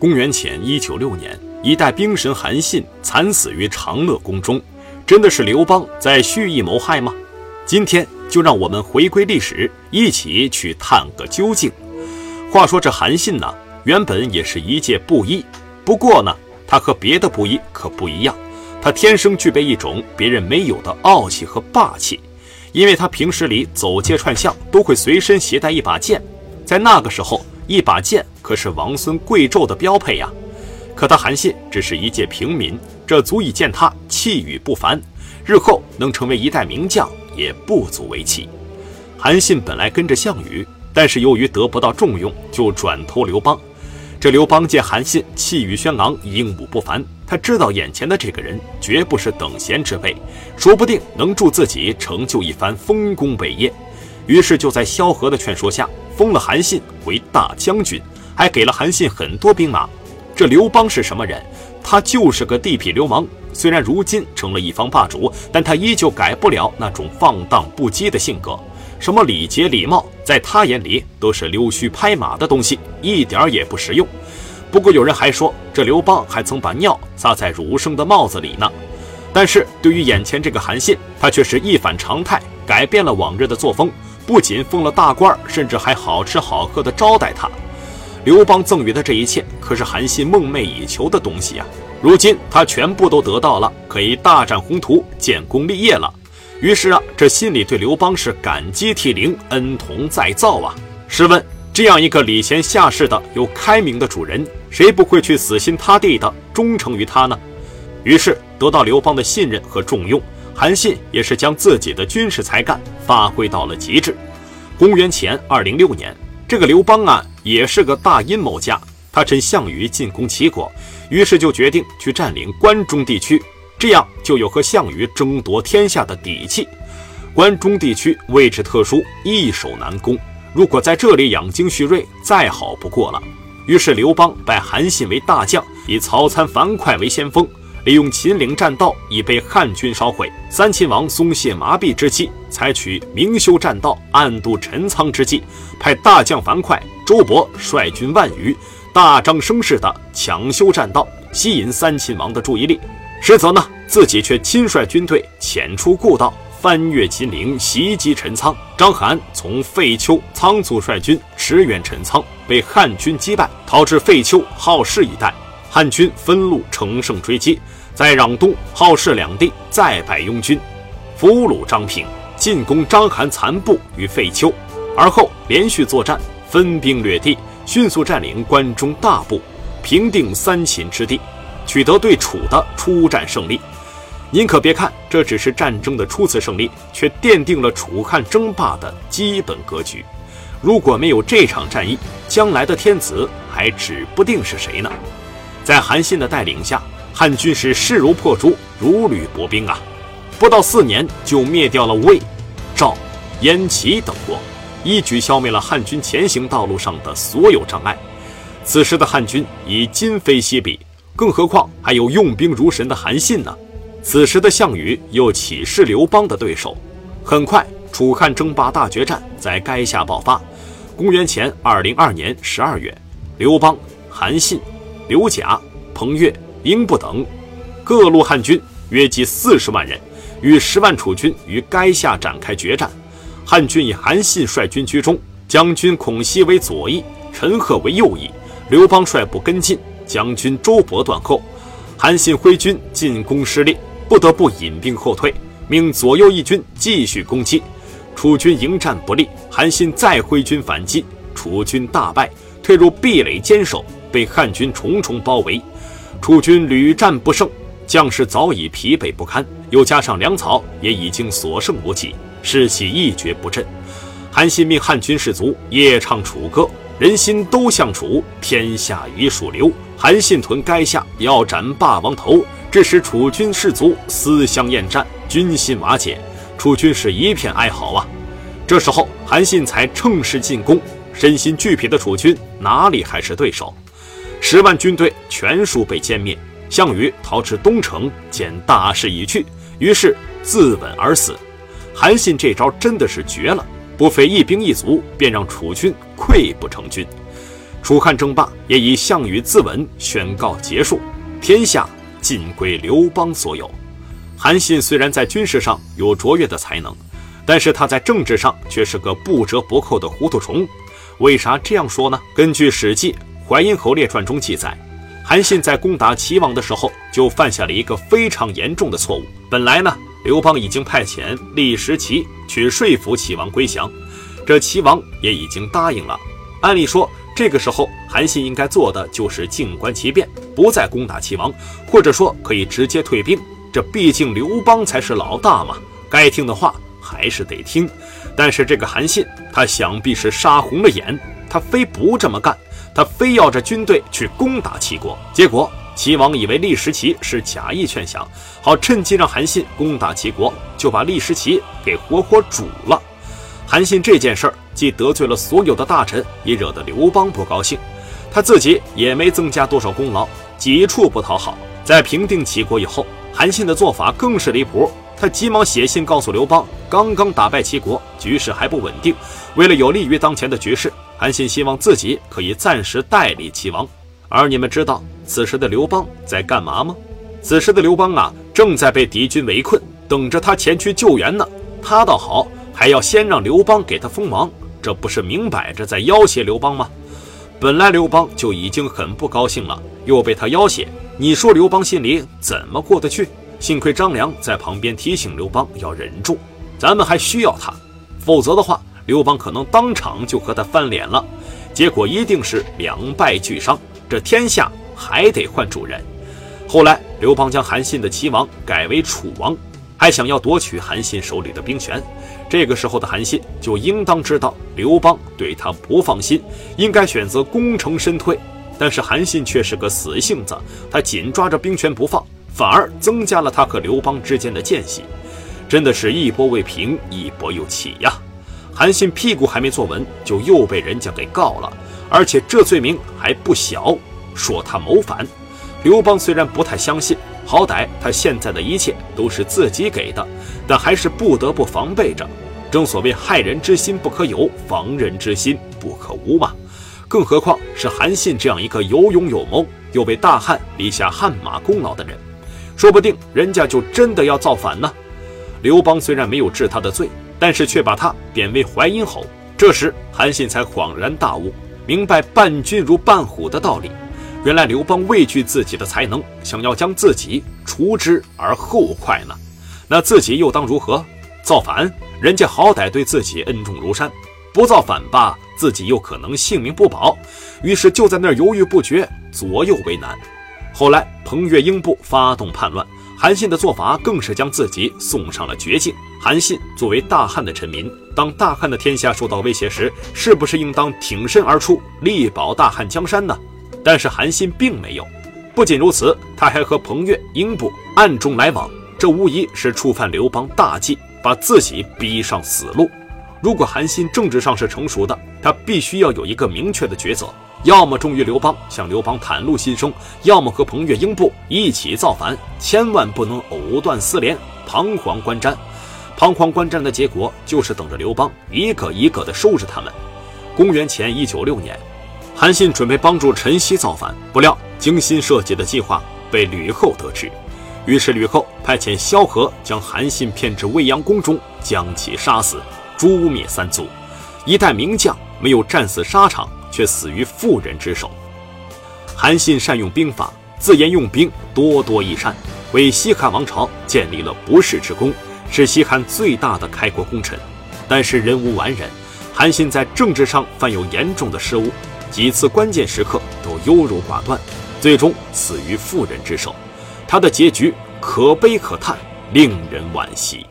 公元前一九六年，一代兵神韩信惨死于长乐宫中，真的是刘邦在蓄意谋害吗？今天就让我们回归历史，一起去探个究竟。话说这韩信呢，原本也是一介布衣，不过呢，他和别的布衣可不一样，他天生具备一种别人没有的傲气和霸气，因为他平时里走街串巷都会随身携带一把剑，在那个时候。一把剑可是王孙贵胄的标配呀，可他韩信只是一介平民，这足以见他气宇不凡，日后能成为一代名将也不足为奇。韩信本来跟着项羽，但是由于得不到重用，就转投刘邦。这刘邦见韩信气宇轩昂，英武不凡，他知道眼前的这个人绝不是等闲之辈，说不定能助自己成就一番丰功伟业。于是就在萧何的劝说下。封了韩信为大将军，还给了韩信很多兵马。这刘邦是什么人？他就是个地痞流氓。虽然如今成了一方霸主，但他依旧改不了那种放荡不羁的性格。什么礼节礼貌，在他眼里都是溜须拍马的东西，一点也不实用。不过有人还说，这刘邦还曾把尿撒在儒生的帽子里呢。但是对于眼前这个韩信，他却是一反常态，改变了往日的作风。不仅封了大官，甚至还好吃好喝的招待他。刘邦赠予的这一切，可是韩信梦寐以求的东西呀！如今他全部都得到了，可以大展宏图，建功立业了。于是啊，这心里对刘邦是感激涕零，恩同再造啊！试问，这样一个礼贤下士的又开明的主人，谁不会去死心塌地的忠诚于他呢？于是得到刘邦的信任和重用。韩信也是将自己的军事才干发挥到了极致。公元前二零六年，这个刘邦啊，也是个大阴谋家。他趁项羽进攻齐国，于是就决定去占领关中地区，这样就有和项羽争夺天下的底气。关中地区位置特殊，易守难攻，如果在这里养精蓄锐，再好不过了。于是刘邦拜韩信为大将，以曹参、樊哙为先锋。利用秦岭栈道已被汉军烧毁，三秦王松懈麻痹之际，采取明修栈道、暗度陈仓之计，派大将樊哙、周勃率军万余，大张声势的抢修栈道，吸引三秦王的注意力。实则呢，自己却亲率军队潜出故道，翻越秦岭，袭击陈仓。章邯从废丘仓促率军驰援陈仓，被汉军击败，逃至废丘、郜氏一带。汉军分路乘胜追击，在壤东、郜氏两地再败拥军，俘虏张平，进攻章邯残部于废丘，而后连续作战，分兵掠地，迅速占领关中大部，平定三秦之地，取得对楚的出战胜利。您可别看这只是战争的初次胜利，却奠定了楚汉争霸的基本格局。如果没有这场战役，将来的天子还指不定是谁呢。在韩信的带领下，汉军是势如破竹，如履薄冰啊！不到四年就灭掉了魏、赵、燕、齐等国，一举消灭了汉军前行道路上的所有障碍。此时的汉军已今非昔比，更何况还有用兵如神的韩信呢？此时的项羽又岂是刘邦的对手？很快，楚汉争霸大决战在垓下爆发。公元前二零二年十二月，刘邦、韩信。刘贾、彭越、英布等各路汉军约计四十万人，与十万楚军于垓下展开决战。汉军以韩信率军居中，将军孔熙为左翼，陈赫为右翼。刘邦率部跟进，将军周勃断后。韩信挥军进攻失利，不得不引兵后退，命左右翼军继续攻击。楚军迎战不利，韩信再挥军反击，楚军大败，退入壁垒坚守。被汉军重重包围，楚军屡战不胜，将士早已疲惫不堪，又加上粮草也已经所剩无几，士气一蹶不振。韩信命汉军士卒夜唱楚歌，人心都向楚，天下已属刘。韩信屯垓下，要斩霸王头，致使楚军士卒思乡厌战，军心瓦解，楚军是一片哀嚎啊！这时候，韩信才乘势进攻，身心俱疲的楚军哪里还是对手？十万军队全数被歼灭，项羽逃至东城，见大势已去，于是自刎而死。韩信这招真的是绝了，不费一兵一卒便让楚军溃不成军。楚汉争霸也以项羽自刎宣告结束，天下尽归刘邦所有。韩信虽然在军事上有卓越的才能，但是他在政治上却是个不折不扣的糊涂虫。为啥这样说呢？根据《史记·淮阴侯列传》中记载，韩信在攻打齐王的时候就犯下了一个非常严重的错误。本来呢，刘邦已经派遣郦石岐去说服齐王归降，这齐王也已经答应了。按理说，这个时候韩信应该做的就是静观其变，不再攻打齐王，或者说可以直接退兵。这毕竟刘邦才是老大嘛，该听的话还是得听。但是这个韩信，他想必是杀红了眼，他非不这么干，他非要这军队去攻打齐国。结果齐王以为郦时齐是假意劝降，好趁机让韩信攻打齐国，就把郦时齐给活活煮了。韩信这件事儿。既得罪了所有的大臣，也惹得刘邦不高兴，他自己也没增加多少功劳，几处不讨好。在平定齐国以后，韩信的做法更是离谱，他急忙写信告诉刘邦，刚刚打败齐国，局势还不稳定，为了有利于当前的局势，韩信希望自己可以暂时代理齐王。而你们知道此时的刘邦在干嘛吗？此时的刘邦啊，正在被敌军围困，等着他前去救援呢。他倒好，还要先让刘邦给他封王。这不是明摆着在要挟刘邦吗？本来刘邦就已经很不高兴了，又被他要挟，你说刘邦心里怎么过得去？幸亏张良在旁边提醒刘邦要忍住，咱们还需要他，否则的话，刘邦可能当场就和他翻脸了，结果一定是两败俱伤，这天下还得换主人。后来刘邦将韩信的齐王改为楚王。还想要夺取韩信手里的兵权，这个时候的韩信就应当知道刘邦对他不放心，应该选择功成身退。但是韩信却是个死性子，他紧抓着兵权不放，反而增加了他和刘邦之间的间隙，真的是一波未平，一波又起呀！韩信屁股还没坐稳，就又被人家给告了，而且这罪名还不小，说他谋反。刘邦虽然不太相信。好歹他现在的一切都是自己给的，但还是不得不防备着。正所谓害人之心不可有，防人之心不可无嘛。更何况是韩信这样一个有勇有谋，又为大汉立下汗马功劳的人，说不定人家就真的要造反呢。刘邦虽然没有治他的罪，但是却把他贬为淮阴侯。这时韩信才恍然大悟，明白伴君如伴虎的道理。原来刘邦畏惧自己的才能，想要将自己除之而后快呢？那自己又当如何？造反？人家好歹对自己恩重如山，不造反吧，自己又可能性命不保。于是就在那儿犹豫不决，左右为难。后来彭越、英布发动叛乱，韩信的做法更是将自己送上了绝境。韩信作为大汉的臣民，当大汉的天下受到威胁时，是不是应当挺身而出，力保大汉江山呢？但是韩信并没有，不仅如此，他还和彭越、英布暗中来往，这无疑是触犯刘邦大忌，把自己逼上死路。如果韩信政治上是成熟的，他必须要有一个明确的抉择：要么忠于刘邦，向刘邦袒露心声；要么和彭越、英布一起造反，千万不能藕断丝连，彷徨观战。彷徨观战的结果就是等着刘邦一个一个的收拾他们。公元前一九六年。韩信准备帮助陈豨造反，不料精心设计的计划被吕后得知，于是吕后派遣萧何将韩信骗至未央宫中，将其杀死，诛灭三族。一代名将没有战死沙场，却死于妇人之手。韩信善用兵法，自言用兵多多益善，为西汉王朝建立了不世之功，是西汉最大的开国功臣。但是人无完人，韩信在政治上犯有严重的失误。几次关键时刻都优柔寡断，最终死于妇人之手，他的结局可悲可叹，令人惋惜。